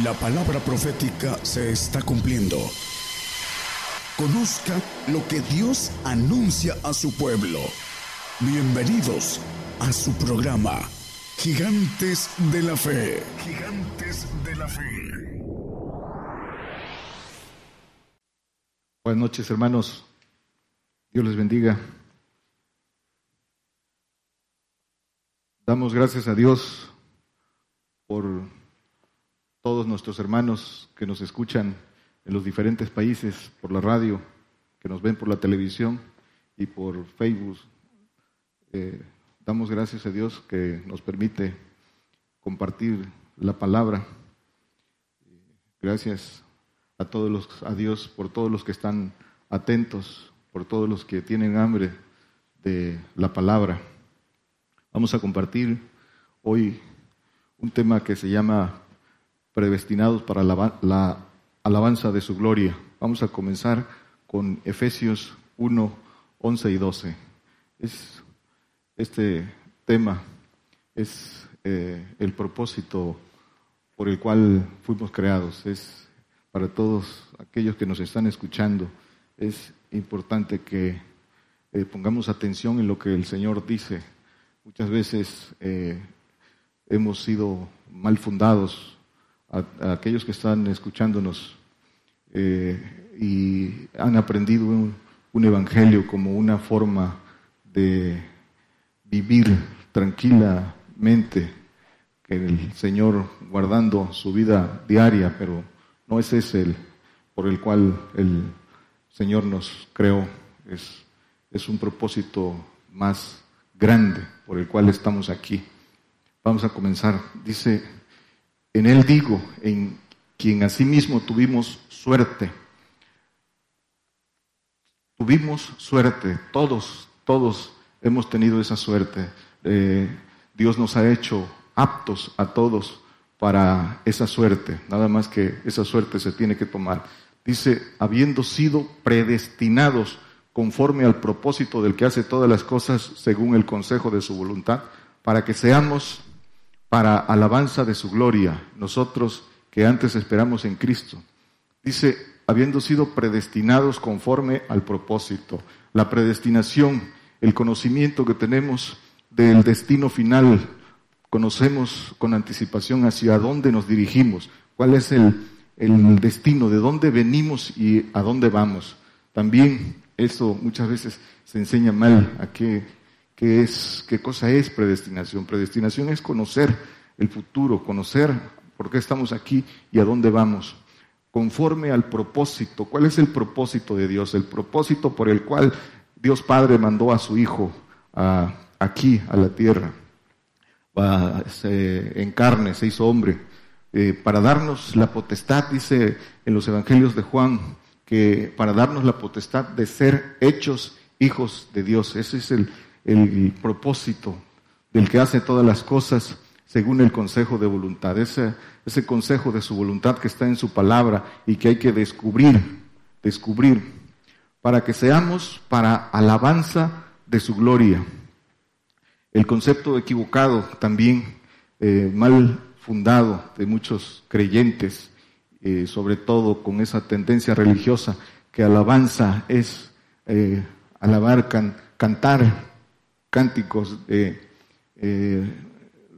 La palabra profética se está cumpliendo. Conozca lo que Dios anuncia a su pueblo. Bienvenidos a su programa, Gigantes de la Fe. Gigantes de la Fe. Buenas noches, hermanos. Dios les bendiga. Damos gracias a Dios por todos nuestros hermanos que nos escuchan en los diferentes países por la radio, que nos ven por la televisión y por Facebook. Eh, damos gracias a Dios que nos permite compartir la palabra. Gracias a todos los, a Dios por todos los que están atentos, por todos los que tienen hambre de la palabra. Vamos a compartir hoy un tema que se llama predestinados para la, alabanza de su gloria. Vamos a comenzar con Efesios 1, 11 y 12. Es, este tema es eh, el propósito por el cual fuimos creados. Es para todos aquellos que nos están escuchando. Es importante que eh, pongamos atención en lo que el Señor dice. Muchas veces eh, hemos sido mal fundados a, aquellos que están escuchándonos eh, y han aprendido un, evangelio como una forma de vivir tranquilamente, que el Señor guardando su vida diaria, pero no ese es el por el cual el Señor nos creó, es, es un propósito más grande por el cual estamos aquí. Vamos a comenzar. Dice en Él digo, en quien asimismo tuvimos suerte. Tuvimos suerte, todos, todos hemos tenido esa suerte. Eh, Dios nos ha hecho aptos a todos para esa suerte, nada más que esa suerte se tiene que tomar. Dice, habiendo sido predestinados conforme al propósito del que hace todas las cosas según el consejo de su voluntad, para que seamos para alabanza de su gloria, nosotros que antes esperamos en Cristo. Dice, habiendo sido predestinados conforme al propósito. La predestinación, el conocimiento que tenemos del destino final, conocemos con anticipación hacia dónde nos dirigimos, cuál es el, el destino, de dónde venimos y a dónde vamos. También eso muchas veces se enseña mal a qué ¿Qué, es, ¿Qué cosa es predestinación? Predestinación es conocer el futuro, conocer por qué estamos aquí y a dónde vamos, conforme al propósito. ¿Cuál es el propósito de Dios? El propósito por el cual Dios Padre mandó a su Hijo aquí, a la tierra. se, en carne, se hizo hombre, eh, para darnos la potestad, dice en los Evangelios de Juan, que para darnos la potestad de ser hechos hijos de Dios. Ese es el, el propósito del que hace todas las cosas según el consejo de voluntad, ese, ese consejo de su voluntad que está en su palabra y que hay que descubrir, descubrir, para que seamos para alabanza de su gloria. El concepto equivocado también, eh, mal fundado de muchos creyentes, eh, sobre todo con esa tendencia religiosa, que alabanza es eh, alabar, cantar, cánticos eh,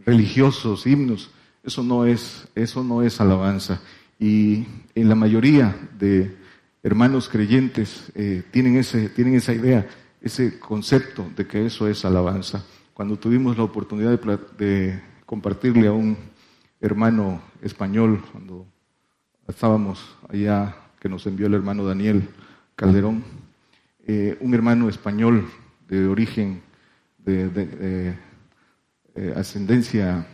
religiosos, himnos. Eso no es, eso no es alabanza. Y en la mayoría de hermanos creyentes eh, tienen, ese, tienen esa idea, ese concepto de que eso es alabanza. Cuando tuvimos la oportunidad de, compartirle a un hermano español, cuando estábamos allá, que nos envió el hermano Daniel Calderón, eh, un hermano español de origen de, eh, ascendencia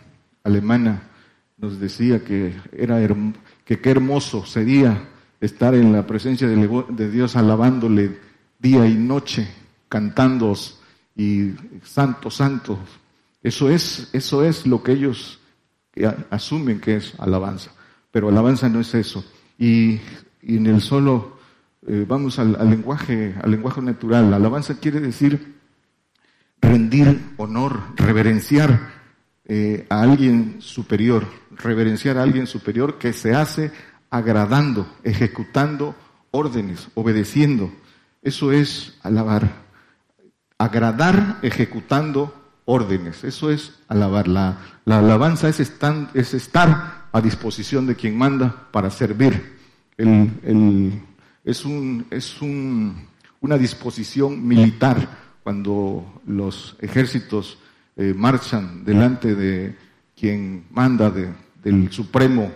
alemana, nos decía que era que qué hermoso sería estar en la presencia de, Dios alabándole día y noche, cantando y santo, santo. Eso es, eso es lo que ellos asumen que es alabanza. Pero alabanza no es eso. Y, en el solo, eh, vamos al, lenguaje, al lenguaje natural. Alabanza quiere decir rendir honor, reverenciar, eh, a alguien superior, reverenciar a alguien superior que se hace agradando, ejecutando órdenes, obedeciendo. Eso es alabar. Agradar ejecutando órdenes. Eso es alabar. La, alabanza es, es, estar a disposición de quien manda para servir. es un, es un, una disposición militar cuando los ejércitos eh, marchan delante de quien manda del supremo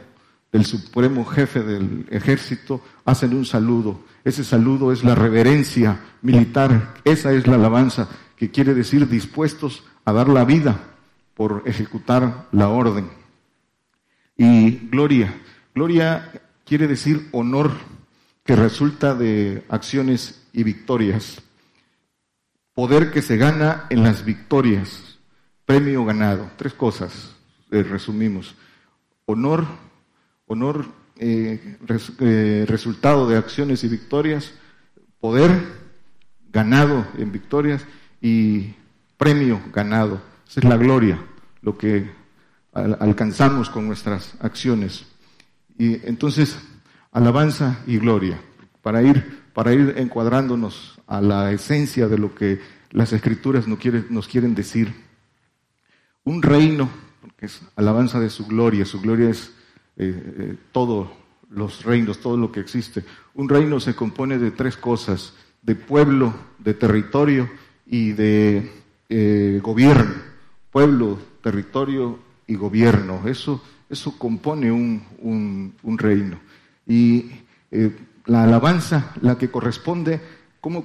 del supremo jefe del ejército hacen un saludo. Ese saludo es la reverencia militar, esa es la alabanza que quiere decir dispuestos a dar la vida por ejecutar la orden. Y gloria, gloria quiere decir honor que resulta de acciones y victorias. Poder que se gana en las victorias, premio ganado. Tres cosas, eh, resumimos. Honor, honor eh, eh, resultado de acciones y victorias, poder ganado en victorias y premio ganado. Esa es la gloria, lo que alcanzamos con nuestras acciones. Y entonces, alabanza y gloria, para ir, para ir encuadrándonos a la esencia de lo que las escrituras nos, quieren decir. Un reino, porque es alabanza de su gloria, su gloria es eh, eh, todos los reinos, todo lo que existe. Un reino se compone de tres cosas, de pueblo, de territorio y de eh, gobierno. Pueblo, territorio y gobierno. Eso, eso compone un, un, reino. Y la alabanza, la que corresponde, como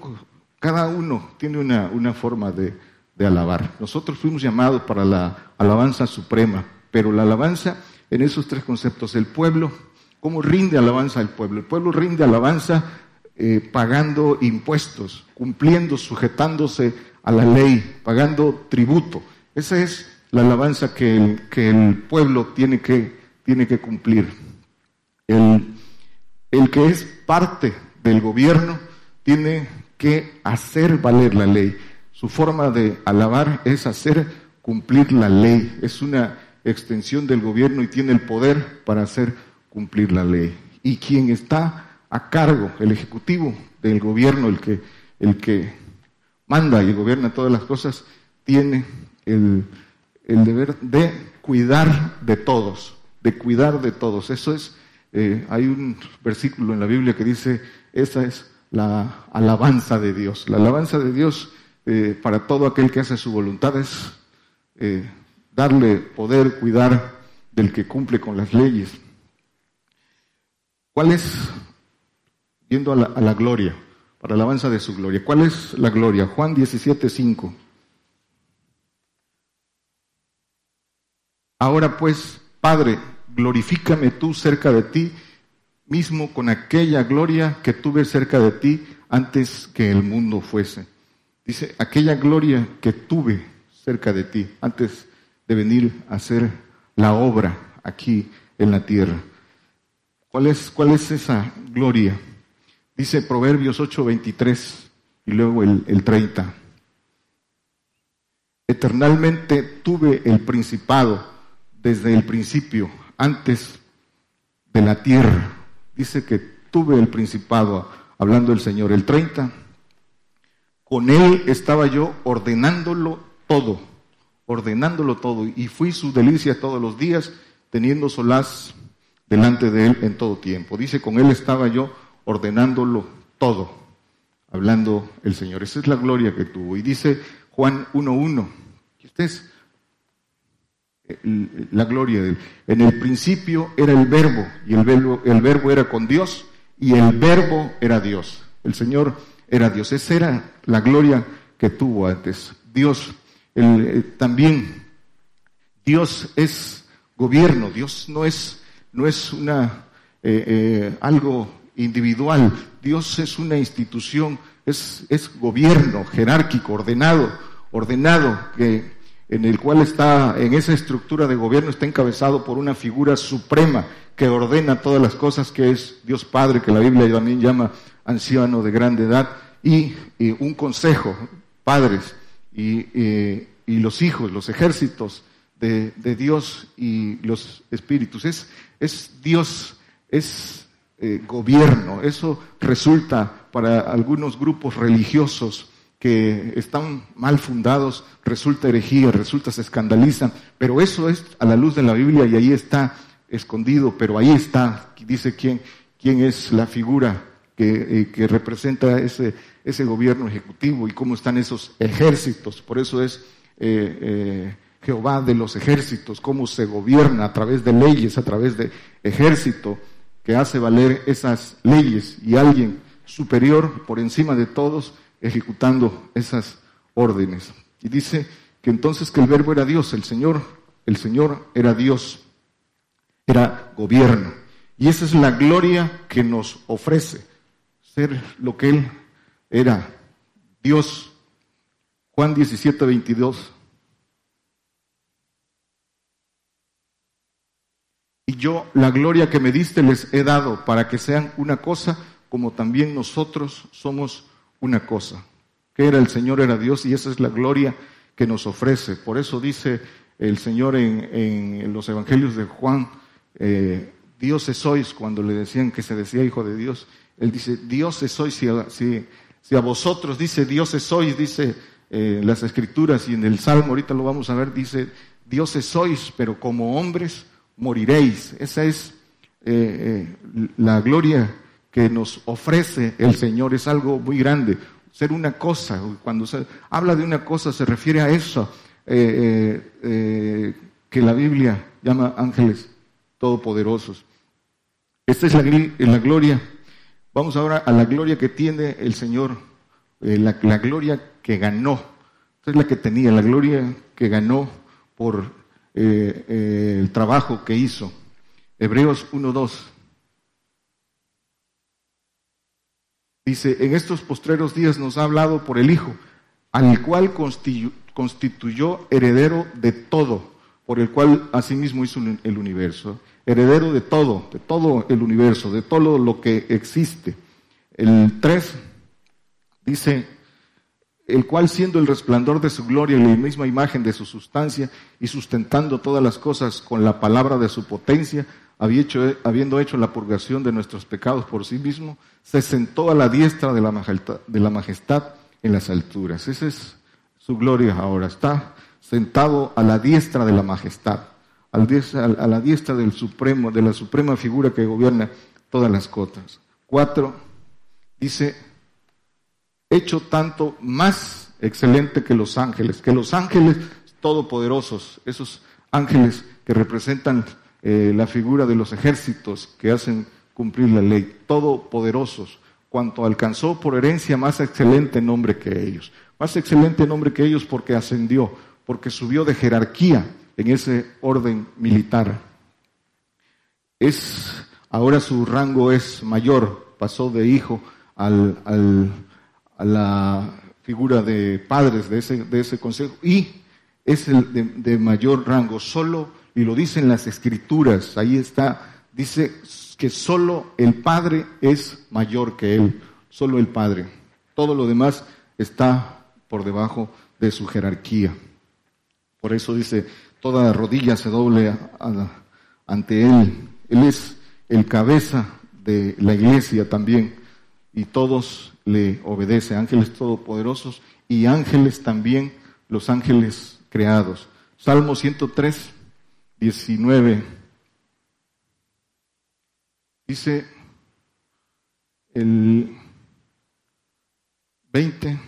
cada uno tiene una, una forma de, de alabar. Nosotros fuimos llamados para la alabanza suprema, pero la alabanza en esos tres conceptos. El pueblo, ¿cómo rinde alabanza al pueblo? El pueblo rinde alabanza eh, pagando impuestos, cumpliendo, sujetándose a la ley, pagando tributo. Esa es la alabanza que el, que el pueblo tiene que, tiene que cumplir. El, el que es parte del gobierno tiene que hacer valer la ley. Su forma de alabar es hacer cumplir la ley. Es una extensión del gobierno y tiene el poder para hacer cumplir la ley. Y quien está a cargo, el ejecutivo del gobierno, el que, el que manda y gobierna todas las cosas, tiene el, deber de cuidar de todos, de cuidar de todos. Eso es, eh, hay un versículo en la Biblia que dice, esa es la alabanza de Dios. La alabanza de Dios eh, para todo aquel que hace su voluntad es eh, darle poder, cuidar del que cumple con las leyes. ¿Cuál es, viendo a la, gloria, para la alabanza de su gloria, cuál es la gloria? Juan 17, 5. Ahora pues, Padre, glorifícame tú cerca de ti, mismo con aquella gloria que tuve cerca de ti antes que el mundo fuese. Dice, aquella gloria que tuve cerca de ti antes de venir a hacer la obra aquí en la tierra. ¿Cuál es, cuál es esa gloria? Dice Proverbios 8:23 y luego el, el 30. Eternalmente tuve el principado desde el principio, antes de la tierra. Dice que tuve el principado, hablando el Señor. El 30, con él estaba yo ordenándolo todo ordenándolo todo, y fui su delicia todos los días, teniendo solaz delante de él en todo tiempo. Dice, con él estaba yo ordenándolo todo, hablando el Señor. Esa es la gloria que tuvo. Y dice Juan 1.1, que usted es la gloria de él. En el principio era el verbo, y el verbo, el verbo era con Dios, y el verbo era Dios. El Señor era Dios. Esa era la gloria que tuvo antes. Dios eh, también Dios es gobierno, Dios no es, no es una, eh, eh, algo individual, Dios es una institución, es, es gobierno jerárquico, ordenado, ordenado, que, en el cual está, en esa estructura de gobierno está encabezado por una figura suprema que ordena todas las cosas, que es Dios Padre, que la Biblia también llama anciano de grande edad, y un consejo, padres, y, los hijos, los ejércitos de, Dios y los espíritus. Es, es Dios, es eh, gobierno. Eso resulta para algunos grupos religiosos que están mal fundados, resulta herejía, resulta se escandalizan, pero eso es a la luz de la Biblia y ahí está escondido, pero ahí está, dice quién, quién es la figura que, eh, representa ese, ese gobierno ejecutivo y cómo están esos ejércitos. Por eso es eh, eh, Jehová de los ejércitos, cómo se gobierna a través de leyes, a través de ejército que hace valer esas leyes y alguien superior por encima de todos ejecutando esas órdenes. Y dice que entonces que el verbo era Dios, el Señor, el Señor era Dios, era gobierno. Y esa es la gloria que nos ofrece, ser lo que Él era, Dios. Juan 17, 22. Y yo la gloria que me diste les he dado para que sean una cosa como también nosotros somos una cosa, que era el Señor, era Dios, y esa es la gloria que nos ofrece. Por eso dice el Señor en, los Evangelios de Juan, eh, dioses sois, cuando le decían que se decía hijo de Dios, él dice, dioses sois, si, si, si a vosotros dice dioses sois, dice eh, las escrituras y en el Salmo, ahorita lo vamos a ver, dice, dioses sois, pero como hombres moriréis. Esa es eh, la gloria que nos ofrece el Señor es algo muy grande. Ser una cosa, cuando se habla de una cosa se refiere a eso eh, eh, eh, que la Biblia llama ángeles todopoderosos. Esta es la, gloria. Vamos ahora a la gloria que tiene el Señor, la, la, gloria que ganó. Esta es la que tenía, la gloria que ganó por el trabajo que hizo. Hebreos 1.2. Dice, en estos postreros días nos ha hablado por el Hijo, al cual constituyó heredero de todo, por el cual asimismo hizo el universo. Heredero de todo, de todo el universo, de todo lo que existe. El 3 dice, el cual siendo el resplandor de su gloria y la misma imagen de su sustancia y sustentando todas las cosas con la palabra de su potencia, habiendo hecho la purgación de nuestros pecados por sí mismo, se sentó a la diestra de la, majestad, de la majestad en las alturas. Esa es su gloria ahora. Está sentado a la diestra de la majestad, a la diestra del supremo, de la suprema figura que gobierna todas las cosas. Cuatro, dice, hecho tanto más excelente que los ángeles, que los ángeles todopoderosos, esos ángeles que representan eh, la figura de los ejércitos que hacen cumplir la ley, todopoderosos, cuanto alcanzó por herencia más excelente nombre que ellos. Más excelente nombre que ellos porque ascendió, porque subió de jerarquía en ese orden militar. Es, ahora su rango es mayor, pasó de hijo al, a la figura de padres de ese, de ese consejo y es el de, de mayor rango. Solo y lo dicen las escrituras, ahí está, dice que solo el Padre es mayor que Él, solo el Padre. Todo lo demás está por debajo de su jerarquía. Por eso dice, toda rodilla se doble ante Él. Él es el cabeza de la iglesia también y todos le obedecen, ángeles todopoderosos y ángeles también, los ángeles creados. Salmo 103, 19. Dice el 20.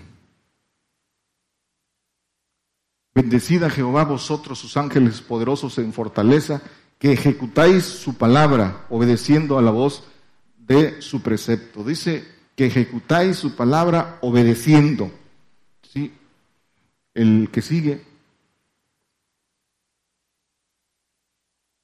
Bendecida Jehová vosotros, sus ángeles poderosos en fortaleza, que ejecutáis su palabra, obedeciendo a la voz de su precepto. Dice que ejecutáis su palabra obedeciendo. ¿Sí? El que sigue,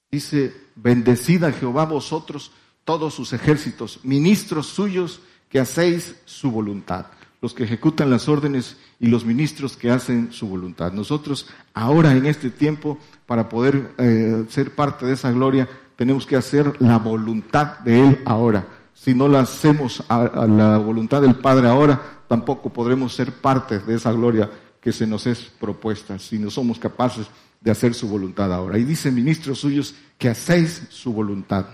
Dice, bendecida Jehová vosotros, todos sus ejércitos, ministros suyos que hacéis su voluntad, los que ejecutan las órdenes y los ministros que hacen su voluntad. Nosotros ahora en este tiempo, para poder eh, ser parte de esa gloria, tenemos que hacer la voluntad de Él ahora. Si no la hacemos a, la voluntad del Padre ahora, tampoco podremos ser parte de esa gloria que se nos es propuesta, si no somos capaces de hacer su voluntad ahora. Y dice, ministros suyos, que hacéis su voluntad.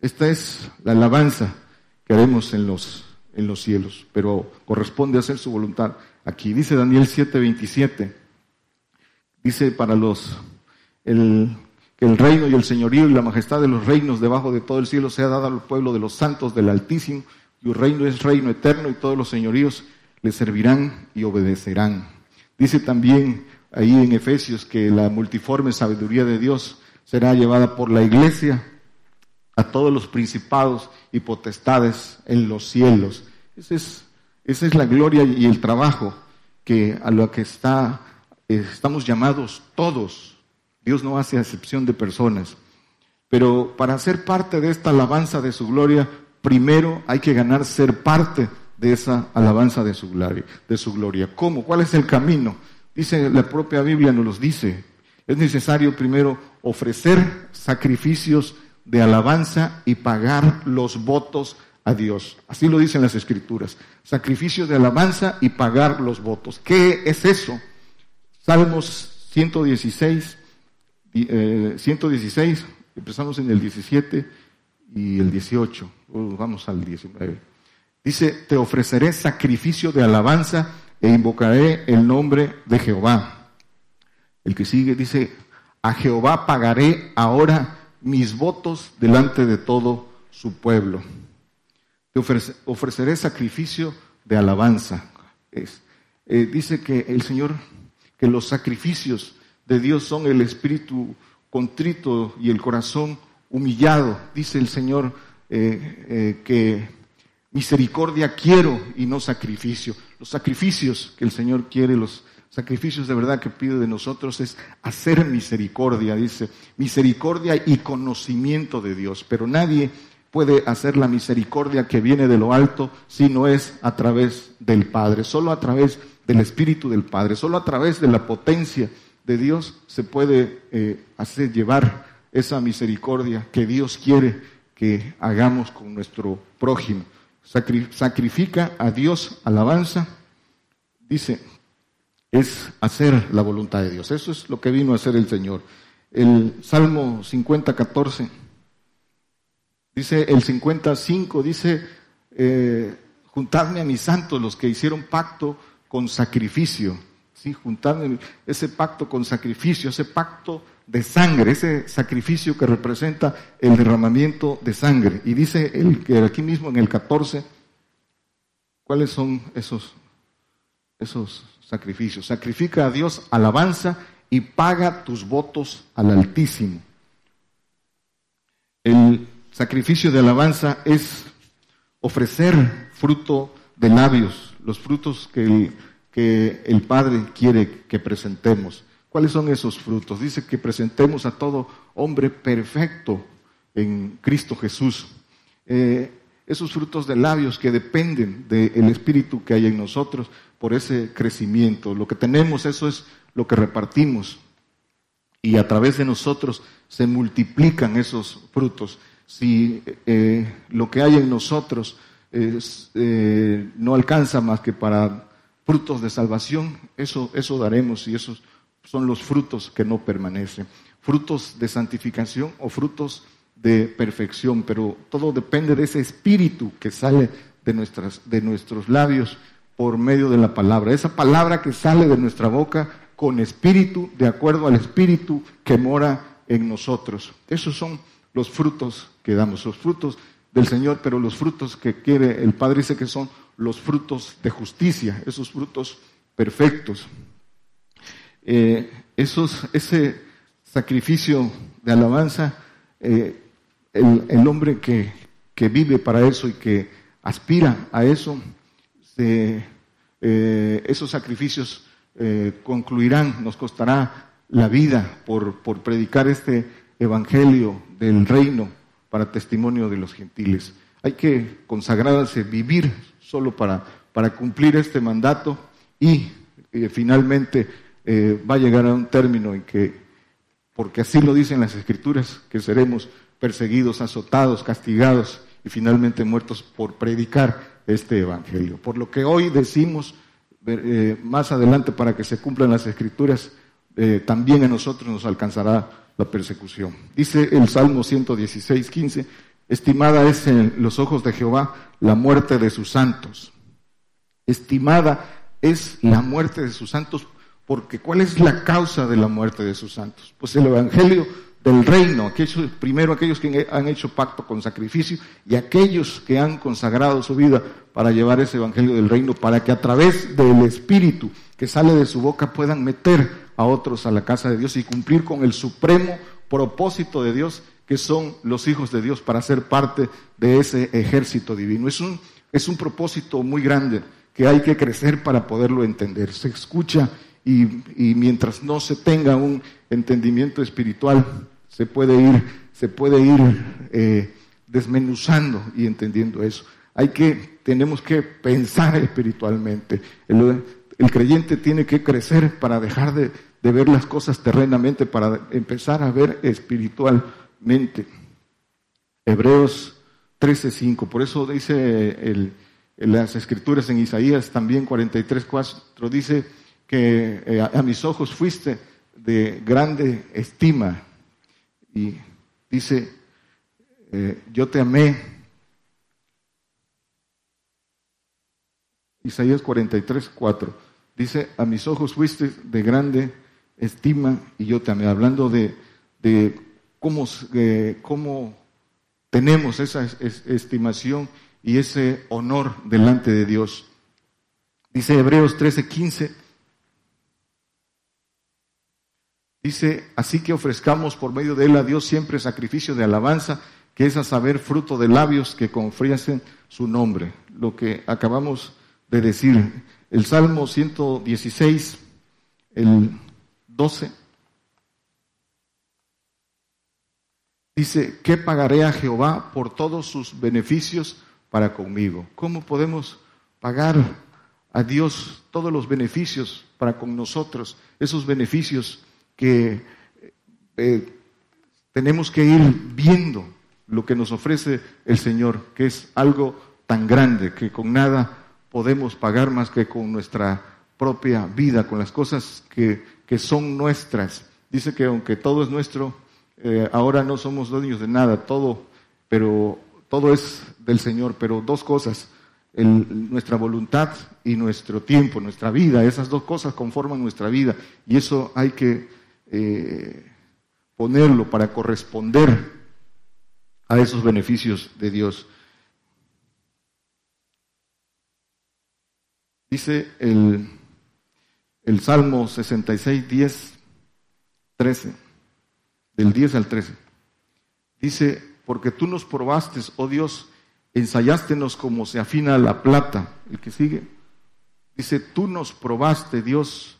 Esta es la alabanza que haremos en los, en los cielos, pero corresponde hacer su voluntad aquí. Dice Daniel 7:27, dice para los, el, que el reino y el señorío y la majestad de los reinos debajo de todo el cielo sea dada al pueblo de los santos del Altísimo, y reino es reino eterno y todos los señoríos le servirán y obedecerán. Dice también ahí en Efesios que la multiforme sabiduría de Dios será llevada por la iglesia a todos los principados y potestades en los cielos. Esa es, esa es la gloria y el trabajo que a lo que está, estamos llamados todos. Dios no hace excepción de personas. Pero para ser parte de esta alabanza de su gloria, primero hay que ganar ser parte de esa alabanza de su gloria. De su gloria. ¿Cómo? ¿Cuál es el camino? Dice la propia Biblia, nos los dice. Es necesario primero ofrecer sacrificios de alabanza y pagar los votos a Dios. Así lo dicen las escrituras. Sacrificios de alabanza y pagar los votos. ¿Qué es eso? Salmos 116, 116, eh, empezamos en el 17 y el 18. vamos al 19. Dice, te ofreceré sacrificio de alabanza e invocaré el nombre de Jehová. El que sigue dice, a Jehová pagaré ahora mis votos delante de todo su pueblo. Te ofreceré sacrificio de alabanza. Eh, dice que el Señor, que los sacrificios de Dios son el espíritu contrito y el corazón humillado. Dice el Señor eh, eh, que Misericordia quiero y no sacrificio. Los sacrificios que el Señor quiere, los sacrificios de verdad que pide de nosotros es hacer misericordia, dice, misericordia y conocimiento de Dios. Pero nadie puede hacer la misericordia que viene de lo alto si no es a través del Padre, solo a través del Espíritu del Padre, solo a través de la potencia de Dios se puede eh, hacer llevar esa misericordia que Dios quiere que hagamos con nuestro prójimo sacrifica a Dios alabanza, dice, es hacer la voluntad de Dios. Eso es lo que vino a hacer el Señor. El Salmo 50, 14, dice el 55, dice, eh, juntadme a mis santos, los que hicieron pacto con sacrificio. ¿Sí? Juntadme ese pacto con sacrificio, ese pacto de sangre, ese sacrificio que representa el derramamiento de sangre. Y dice el, que aquí mismo en el 14, ¿cuáles son esos, esos sacrificios? Sacrifica a Dios alabanza y paga tus votos al Altísimo. El sacrificio de alabanza es ofrecer fruto de labios, los frutos que el, que el Padre quiere que presentemos. ¿Cuáles son esos frutos? Dice que presentemos a todo hombre perfecto en Cristo Jesús. Eh, esos frutos de labios que dependen del Espíritu que hay en nosotros por ese crecimiento. Lo que tenemos, eso es lo que repartimos. Y a través de nosotros se multiplican esos frutos. Si eh, lo que hay en nosotros eh, no alcanza más que para frutos de salvación, eso, eso daremos y esos son los frutos que no permanecen. Frutos de santificación o frutos de perfección, pero todo depende de ese espíritu que sale de, nuestras, de nuestros labios por medio de la palabra. Esa palabra que sale de nuestra boca con espíritu, de acuerdo al espíritu que mora en nosotros. Esos son los frutos que damos, los frutos del Señor, pero los frutos que quiere el Padre dice que son los frutos de justicia, esos frutos perfectos. Eh, esos, ese sacrificio de alabanza, eh, el, hombre que, vive para eso y que aspira a eso, eh, esos sacrificios concluirán, nos costará la vida por, por predicar este evangelio del reino para testimonio de los gentiles. Hay que consagrarse, vivir solo para, para cumplir este mandato y finalmente eh, va a llegar a un término en que, porque así lo dicen las escrituras, que seremos perseguidos, azotados, castigados y finalmente muertos por predicar este Evangelio. Por lo que hoy decimos, eh, más adelante para que se cumplan las escrituras, eh, también a nosotros nos alcanzará la persecución. Dice el Salmo 116, 15, estimada es en los ojos de Jehová la muerte de sus santos. Estimada es la muerte de sus santos, porque ¿cuál es la causa de la muerte de sus santos? Pues el Evangelio del reino, aquellos, primero aquellos que han hecho pacto con sacrificio y aquellos que han consagrado su vida para llevar ese evangelio del reino, para que a través del Espíritu que sale de su boca puedan meter a otros a la casa de Dios y cumplir con el supremo propósito de Dios, que son los hijos de Dios, para ser parte de ese ejército divino. Es un, es un propósito muy grande que hay que crecer para poderlo entender. Se escucha y, y mientras no se tenga un entendimiento espiritual, se puede ir, se puede ir eh, desmenuzando y entendiendo eso. Hay que, tenemos que pensar espiritualmente. El, creyente tiene que crecer para dejar de, ver las cosas terrenamente, para empezar a ver espiritualmente. Hebreos 13:5. Por eso dice las escrituras en Isaías también 43:4 dice que eh, a mis ojos fuiste de grande estima y dice, eh, yo te amé. Isaías 43, 4. Dice, a mis ojos fuiste de grande estima y yo te amé. Hablando de cómo, cómo tenemos esa estimación y ese honor delante de Dios. Dice Hebreos 13, 15 Dice, así que ofrezcamos por medio de él a Dios siempre sacrificio de alabanza, que es a saber fruto de labios que confiesen su nombre. Lo que acabamos de decir. El Salmo 116, el 12. Dice, ¿qué pagaré a Jehová por todos sus beneficios para conmigo? ¿Cómo podemos pagar a Dios todos los beneficios para con nosotros? Esos beneficios que eh, tenemos que ir viendo lo que nos ofrece el Señor, que es algo tan grande que con nada podemos pagar más que con nuestra propia vida, con las cosas que, que son nuestras. Dice que aunque todo es nuestro, eh, ahora no somos dueños de nada, todo, pero todo es del Señor, pero dos cosas, nuestra voluntad y nuestro tiempo, nuestra vida, esas dos cosas conforman nuestra vida y eso hay que eh, ponerlo para corresponder a esos beneficios de Dios. Dice el, el Salmo 66, 10, 13, del 10 al 13. Dice, porque tú nos probaste, oh Dios, ensayástenos como se afina la plata. El que sigue. Dice, tú nos probaste, Dios.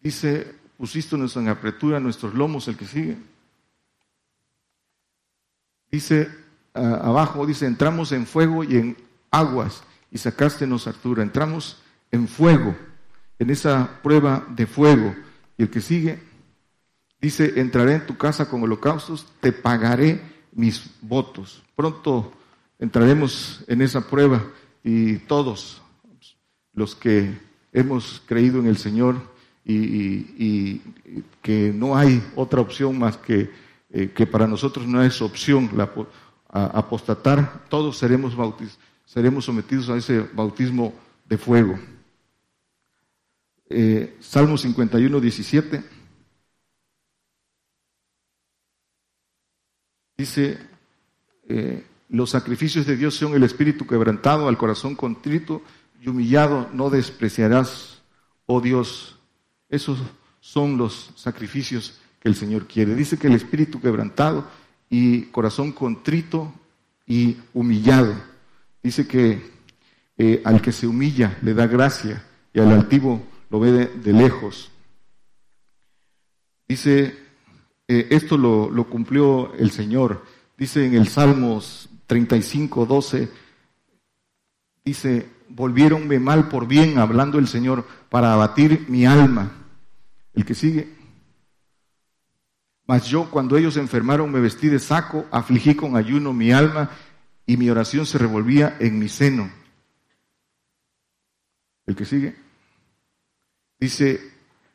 Dice, pusiste en apretura nuestros lomos, el que sigue. Dice abajo, dice, entramos en fuego y en aguas y sacastenos altura. Entramos en fuego, en esa prueba de fuego. Y el que sigue, dice, entraré en tu casa con holocaustos, te pagaré mis votos. Pronto entraremos en esa prueba y todos los que hemos creído en el Señor, y, que no hay otra opción más que eh, que para nosotros no es opción apostatar, todos seremos, seremos sometidos a ese bautismo de fuego. Eh, Salmo 51, 17. Dice, eh, los sacrificios de Dios son el espíritu quebrantado, al corazón contrito y humillado, no despreciarás, oh Dios, esos son los sacrificios que el Señor quiere. Dice que el espíritu quebrantado y corazón contrito y humillado. Dice que eh, al que se humilla le da gracia y al altivo lo ve de, lejos. Dice, eh, esto lo, cumplió el Señor. Dice en el Salmos 35, 12, dice, volviéronme mal por bien, hablando el Señor, para abatir mi alma. El que sigue. Mas yo cuando ellos enfermaron me vestí de saco, afligí con ayuno mi alma y mi oración se revolvía en mi seno. El que sigue. Dice,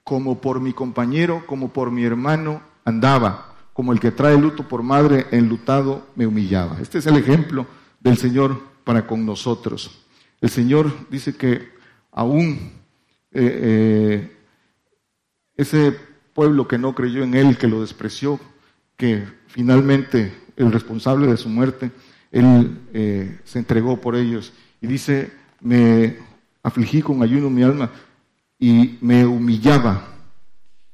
como por mi compañero, como por mi hermano andaba, como el que trae luto por madre enlutado me humillaba. Este es el ejemplo del Señor para con nosotros. El Señor dice que aún eh, eh, ese pueblo que no creyó en Él, que lo despreció, que finalmente el responsable de su muerte, Él eh, se entregó por ellos. Y dice, me afligí con ayuno mi alma y me humillaba.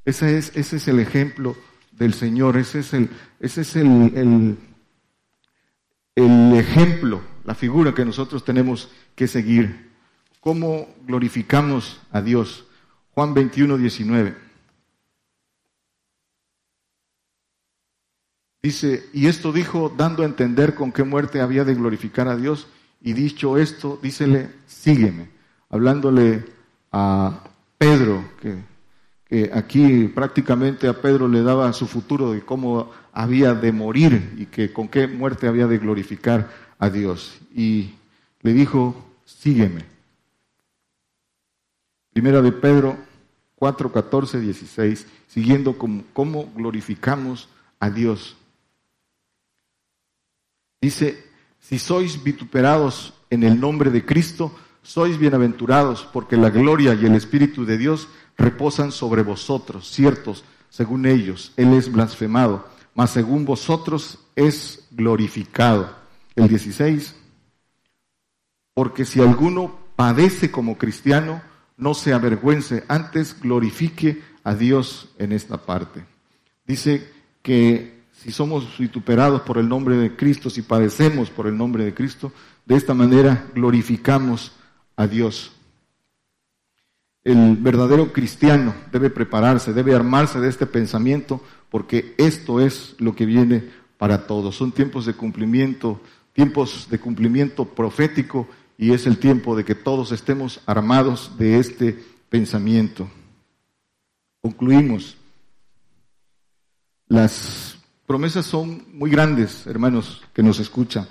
Ese es, ese es el ejemplo del Señor, ese es el, ese es el, el, ejemplo, la figura que nosotros tenemos que seguir. ¿Cómo glorificamos a Dios? Juan 21, 19. Dice, y esto dijo dando a entender con qué muerte había de glorificar a Dios, y dicho esto, dícele, sígueme, hablándole a Pedro, que, aquí prácticamente a Pedro le daba su futuro de cómo había de morir y que con qué muerte había de glorificar a Dios. Y le dijo, sígueme. Primera de Pedro 4, 14, 16, siguiendo cómo glorificamos a Dios. Dice, si sois vituperados en el nombre de Cristo, sois bienaventurados, porque la gloria y el Espíritu de Dios reposan sobre vosotros, ciertos, según ellos, Él es blasfemado, mas según vosotros es glorificado. El 16, porque si alguno padece como cristiano, no se avergüence, antes glorifique a Dios en esta parte. Dice que si somos vituperados por el nombre de Cristo, si padecemos por el nombre de Cristo, de esta manera glorificamos a Dios. El verdadero cristiano debe prepararse, debe armarse de este pensamiento, porque esto es lo que viene para todos. Son tiempos de cumplimiento, tiempos de cumplimiento profético, y es el tiempo de que todos estemos armados de este pensamiento. Concluimos. Las promesas son muy grandes, hermanos, que nos escuchan,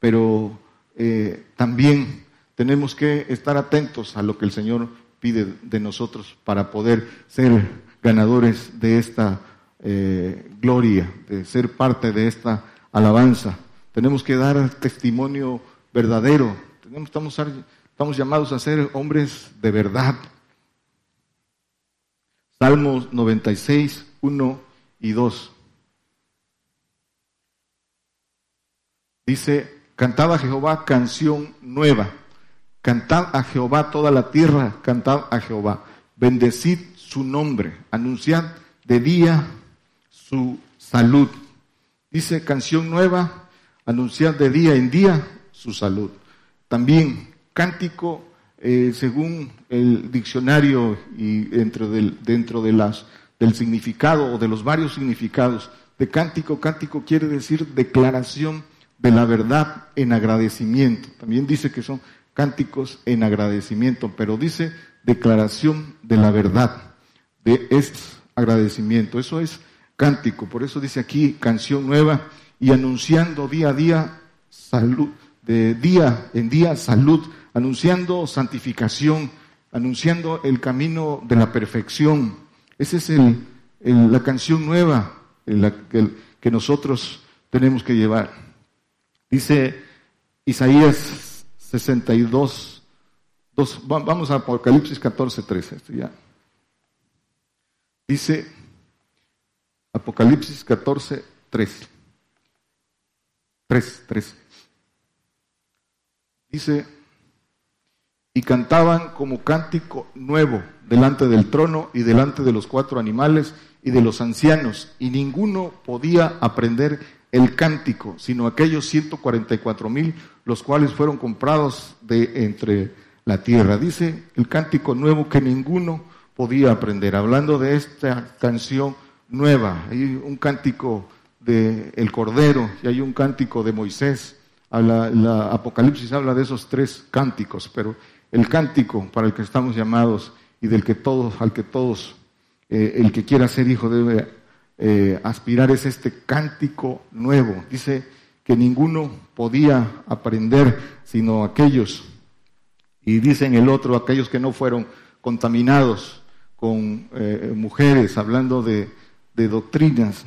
pero eh, también tenemos que estar atentos a lo que el Señor pide de nosotros para poder ser ganadores de esta eh, gloria, de ser parte de esta alabanza. Tenemos que dar testimonio verdadero. Tenemos, estamos, estamos llamados a ser hombres de verdad. Salmos 96, 1 y 2. Dice, cantad a Jehová canción nueva, cantad a Jehová toda la tierra, cantad a Jehová, bendecid su nombre, anunciad de día su salud. Dice canción nueva, anunciad de día en día su salud. También cántico, eh, según el diccionario y dentro, del, dentro de las, del significado o de los varios significados de cántico, cántico quiere decir declaración de la verdad en agradecimiento. También dice que son cánticos en agradecimiento, pero dice declaración de la verdad, de este agradecimiento. Eso es cántico, por eso dice aquí canción nueva y anunciando día a día salud, de día en día salud, anunciando santificación, anunciando el camino de la perfección. Esa es el, la canción nueva que nosotros tenemos que llevar. Dice Isaías 62, vamos a Apocalipsis 14, 13. ya. Dice Apocalipsis 14, 13. 3, 3. Dice, y cantaban como cántico nuevo delante del trono y delante de los cuatro animales y de los ancianos, y ninguno podía aprender el cántico, sino aquellos 144 mil, los cuales fueron comprados de entre la tierra. Dice el cántico nuevo que ninguno podía aprender. Hablando de esta canción nueva, hay un cántico de el Cordero y hay un cántico de Moisés. La Apocalipsis habla de esos tres cánticos, pero el cántico para el que estamos llamados y del que todos, al que todos, eh, el que quiera ser hijo debe eh, aspirar es este cántico nuevo. Dice que ninguno podía aprender sino aquellos, y dice en el otro, aquellos que no fueron contaminados con eh, mujeres, hablando de, doctrinas.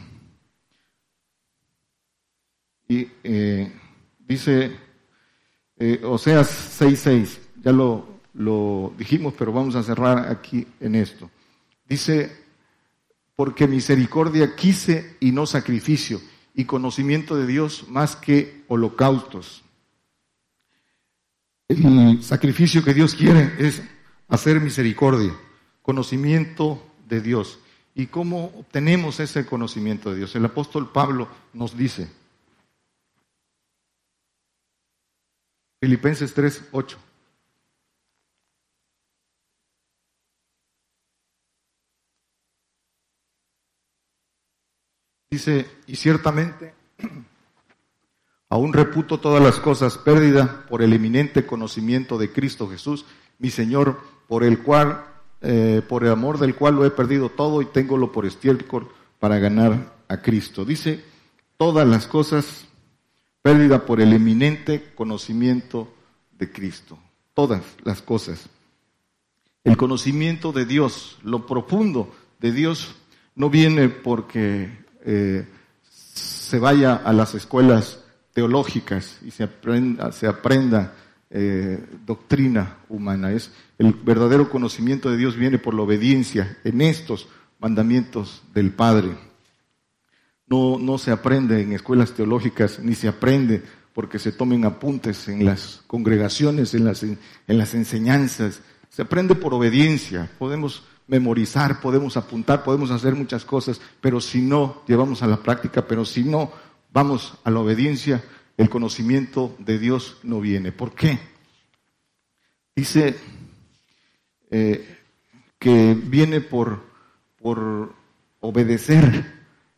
Y eh, dice eh, Oseas 6.6, ya lo, lo dijimos, pero vamos a cerrar aquí en esto. Dice, porque misericordia quise y no sacrificio, y conocimiento de Dios más que holocaustos. El sacrificio que Dios quiere es hacer misericordia, conocimiento de Dios. ¿Y cómo obtenemos ese conocimiento de Dios? El apóstol Pablo nos dice, Filipenses 3, 8. Dice, y ciertamente aún reputo todas las cosas pérdida por el eminente conocimiento de Cristo Jesús, mi Señor, por el cual, eh, por el amor del cual lo he perdido todo y tengo por estiércol para ganar a Cristo. Dice, todas las cosas pérdida por el eminente conocimiento de Cristo. Todas las cosas. El conocimiento de Dios, lo profundo de Dios, no viene porque eh, se vaya a las escuelas teológicas y se aprenda, se aprenda eh, doctrina humana. Es el verdadero conocimiento de Dios viene por la obediencia en estos mandamientos del Padre. No, no se aprende en escuelas teológicas, ni se aprende porque se tomen apuntes en las congregaciones, en las, en las enseñanzas. Se aprende por obediencia. Podemos memorizar, podemos apuntar, podemos hacer muchas cosas, pero si no llevamos a la práctica, pero si no vamos a la obediencia, el conocimiento de Dios no viene. ¿Por qué? Dice eh, que viene por, por obedecer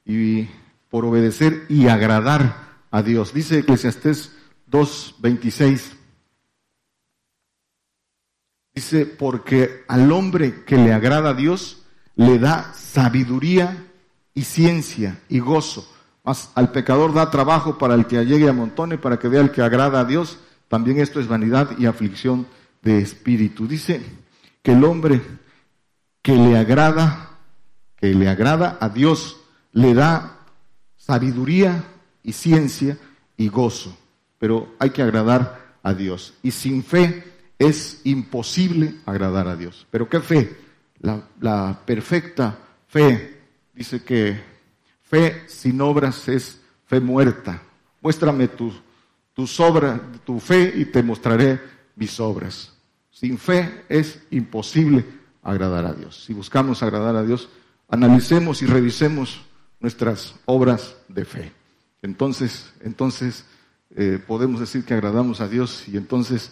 y por obedecer y agradar a Dios. Dice Eclesiastés 2.26. Dice, porque al hombre que le agrada a Dios, le da sabiduría y ciencia y gozo. Mas al pecador da trabajo para el que llegue a montones, para que vea el que agrada a Dios. También esto es vanidad y aflicción de espíritu. Dice que el hombre que le agrada, que le agrada a Dios, le da sabiduría y ciencia y gozo. Pero hay que agradar a Dios. Y sin fe es imposible agradar a Dios. Pero ¿qué fe? La, perfecta fe dice que fe sin obras es fe muerta. Muéstrame tu, obras, tu fe y te mostraré mis obras. Sin fe es imposible agradar a Dios. Si buscamos agradar a Dios, analicemos y revisemos nuestras obras de fe. Entonces, entonces eh, podemos decir que agradamos a Dios y entonces